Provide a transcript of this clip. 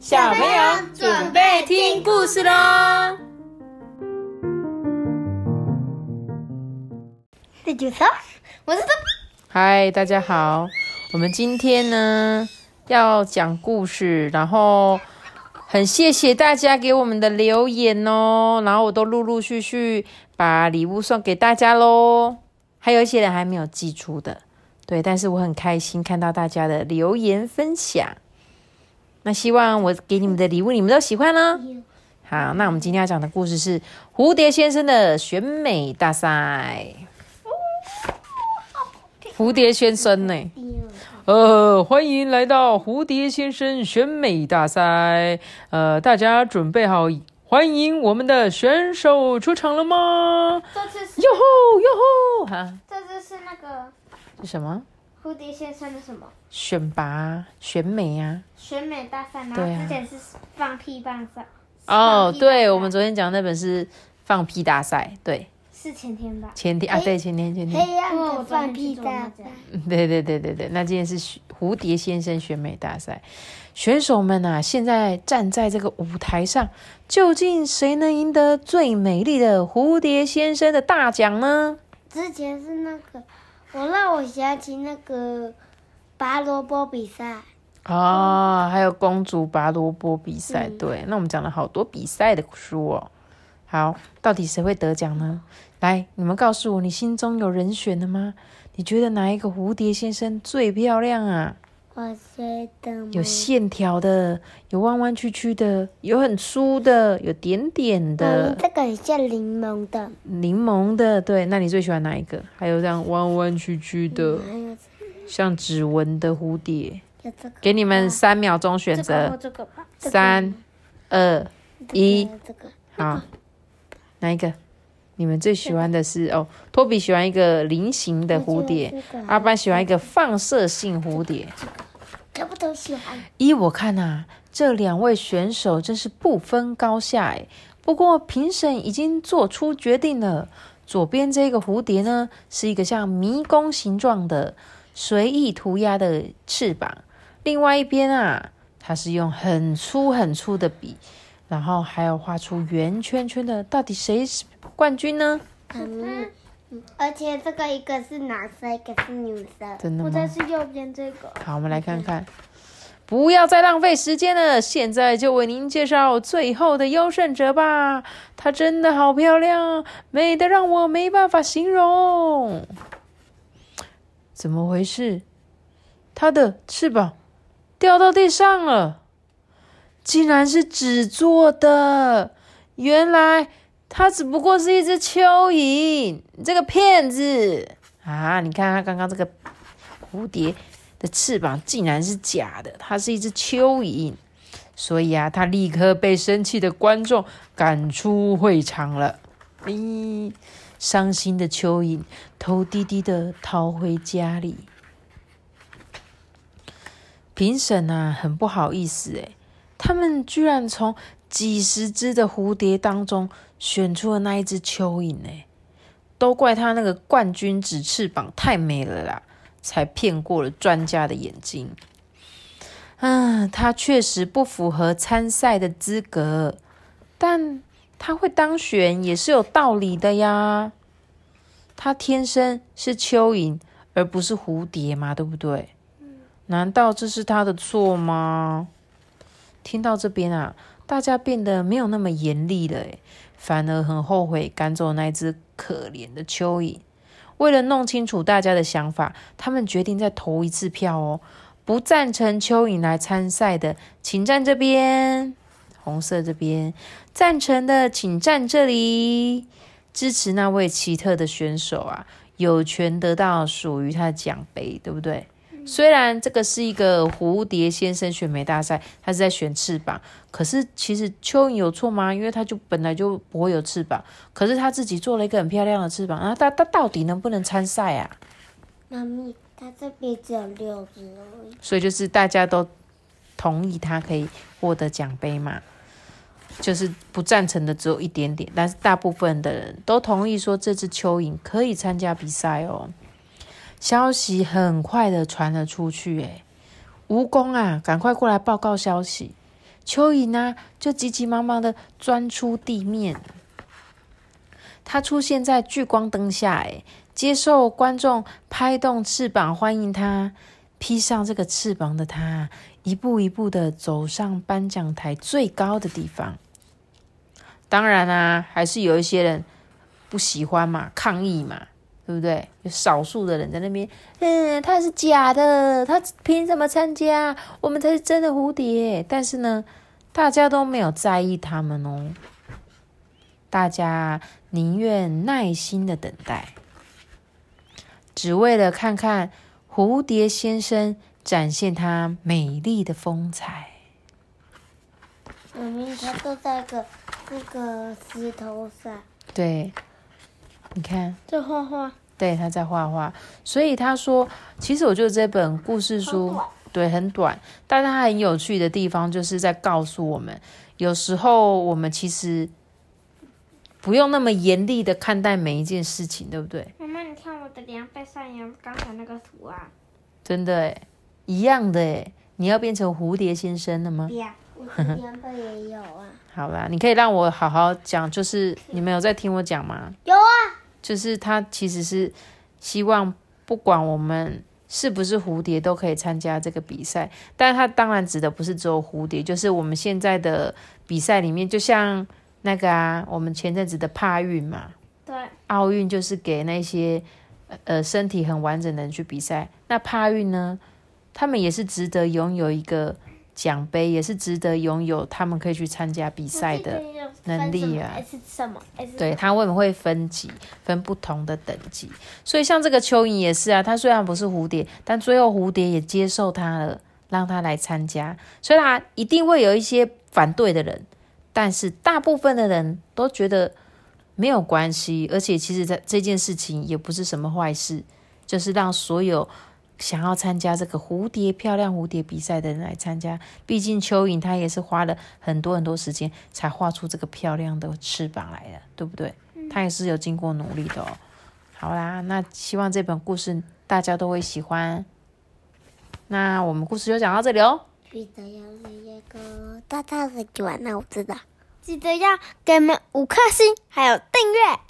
小朋友准备听故事喽！这就是我是嗨，大家好，我们今天呢要讲故事，然后很谢谢大家给我们的留言哦，然后我都陆陆续续把礼物送给大家喽，还有一些人还没有寄出的，对，但是我很开心看到大家的留言分享，那希望我给你们的礼物你们都喜欢呢。好，那我们今天要讲的故事是蝴蝶先生的选美大赛。蝴蝶先生呢？呃，欢迎来到蝴蝶先生选美大赛。呃，大家准备好，欢迎我们的选手出场了吗？这次是哟吼哟吼！哈，这次是那个是什么？蝴蝶先生的什么选拔选美啊？选美大赛，然后之前是放屁大赛。哦，对，我们昨天讲的那本是放屁大赛，对，是前天吧？前天啊，对，前天前天。黑暗的放屁大赛。对对对对对，那今天是选蝴蝶先生选美大赛，选手们啊，现在站在这个舞台上，究竟谁能赢得最美丽的蝴蝶先生的大奖呢？之前是那个，我让我想起那个拔萝卜比赛。啊、还有公主拔萝卜比赛，嗯对，那我们讲了好多比赛的书哦。好，到底谁会得奖呢？来，你们告诉我，你心中有人选了吗？你觉得哪一个蝴蝶先生最漂亮啊？我觉得有线条的，有弯弯曲曲的，有很粗的，有点点的嗯，，这个很像柠檬的，柠檬的。对，那你最喜欢哪一个？还有这样弯弯曲曲的，像指纹的蝴蝶。有这个，给你们三秒钟选择。三、二、一，这个好，哪一个？你们最喜欢的是哦，托比喜欢一个菱形的蝴蝶，阿班喜欢一个放射性蝴蝶。全部都喜欢。依我看啊，这两位选手真是不分高下哎。不过评审已经做出决定了，左边这个蝴蝶呢，是一个像迷宫形状的随意涂鸦的翅膀，另外一边啊，它是用很粗很粗的笔，然后还要画出圆圈圈的。到底谁是冠军呢？嗯，而且这个一个是男生，一个是女生。真的吗？是右边这个。好，我们来看看。不要再浪费时间了，现在就为您介绍最后的优胜者吧。她真的好漂亮，美的让我没办法形容。怎么回事？她的翅膀掉到地上了，竟然是纸做的。原来他只不过是一只蚯蚓，这个骗子啊！你看他刚刚这个蝴蝶的翅膀竟然是假的，它是一只蚯蚓，所以啊，他立刻被生气的观众赶出会场了。咦，伤心的蚯蚓头低低的逃回家里。评审啊，很不好意思诶，他们居然从几十只的蝴蝶当中选出了那一只蚯蚓诶，都怪他那个冠军紫翅膀太美了啦。才骗过了专家的眼睛。嗯，他确实不符合参赛的资格，但他会当选也是有道理的呀。他天生是蚯蚓，而不是蝴蝶嘛，对不对？难道这是他的错吗？听到这边啊，大家变得没有那么严厉了，诶，反而很后悔赶走那只可怜的蚯蚓。为了弄清楚大家的想法，他们决定再投一次票哦。不赞成蚯蚓来参赛的，请站这边，红色这边；赞成的，请站这里。支持那位奇特的选手啊，有权得到属于他的奖杯，对不对？虽然这个是一个蝴蝶先生选美大赛，他是在选翅膀，可是其实蚯蚓有错吗？因为它就本来就不会有翅膀，可是他自己做了一个很漂亮的翅膀，然后他他到底能不能参赛啊？妈咪，他这边只有六只而已。所以就是大家都同意他可以获得奖杯嘛，就是不赞成的只有一点点，但是大部分的人都同意说这只蚯蚓可以参加比赛哦。消息很快的传了出去，诶，蜈蚣啊，赶快过来报告消息！蚯蚓呢就急急忙忙的钻出地面。它出现在聚光灯下，哎，接受观众拍动翅膀欢迎它。披上这个翅膀的它，一步一步的走上颁奖台最高的地方。当然啊，还是有一些人不喜欢嘛，抗议嘛，对不对？有少数的人在那边，嗯，他是假的，他凭什么参加？我们才是真的蝴蝶。但是呢，大家都没有在意他们哦，大家宁愿耐心的等待，只为了看看。蝴蝶先生展现他美丽的风采。明明他都在个那个石头上。对，你看。这画画。对，他在画画。所以他说，其实我觉得这本故事书，对，很短，但是它很有趣的地方，就是在告诉我们，有时候我们其实不用那么严厉的看待每一件事情，对不对？妈妈你看我的脸被上扬，刚才那个图啊，真的诶，一样的哎，你要变成蝴蝶先生了吗？对呀，我的脸也有啊。好啦，你可以让我好好讲，就是你们有在听我讲吗？有啊。就是他其实是希望不管我们是不是蝴蝶都可以参加这个比赛，但他当然指的不是只有蝴蝶，就是我们现在的比赛里面，就像那个啊，我们前阵子的帕运嘛。对奥运就是给那些呃身体很完整的人去比赛，那帕运呢，他们也是值得拥有一个奖杯，也是值得拥有他们可以去参加比赛的能力啊。是什么？对，他为什么会分级，分不同的等级？所以像这个蚯蚓也是啊，它虽然不是蝴蝶，但最后蝴蝶也接受它了，让它来参加。所以它一定会有一些反对的人，但是大部分的人都觉得。没有关系，而且其实这这件事情也不是什么坏事，就是让所有想要参加这个蝴蝶漂亮蝴蝶比赛的人来参加。毕竟蚯蚓它也是花了很多很多时间才画出这个漂亮的翅膀来的，对不对？它也是有经过努力的哦。好啦，那希望这本故事大家都会喜欢。那我们故事就讲到这里哦。记得要一个大大的喜欢，那我知道。记得要给我们五颗星，还有订阅。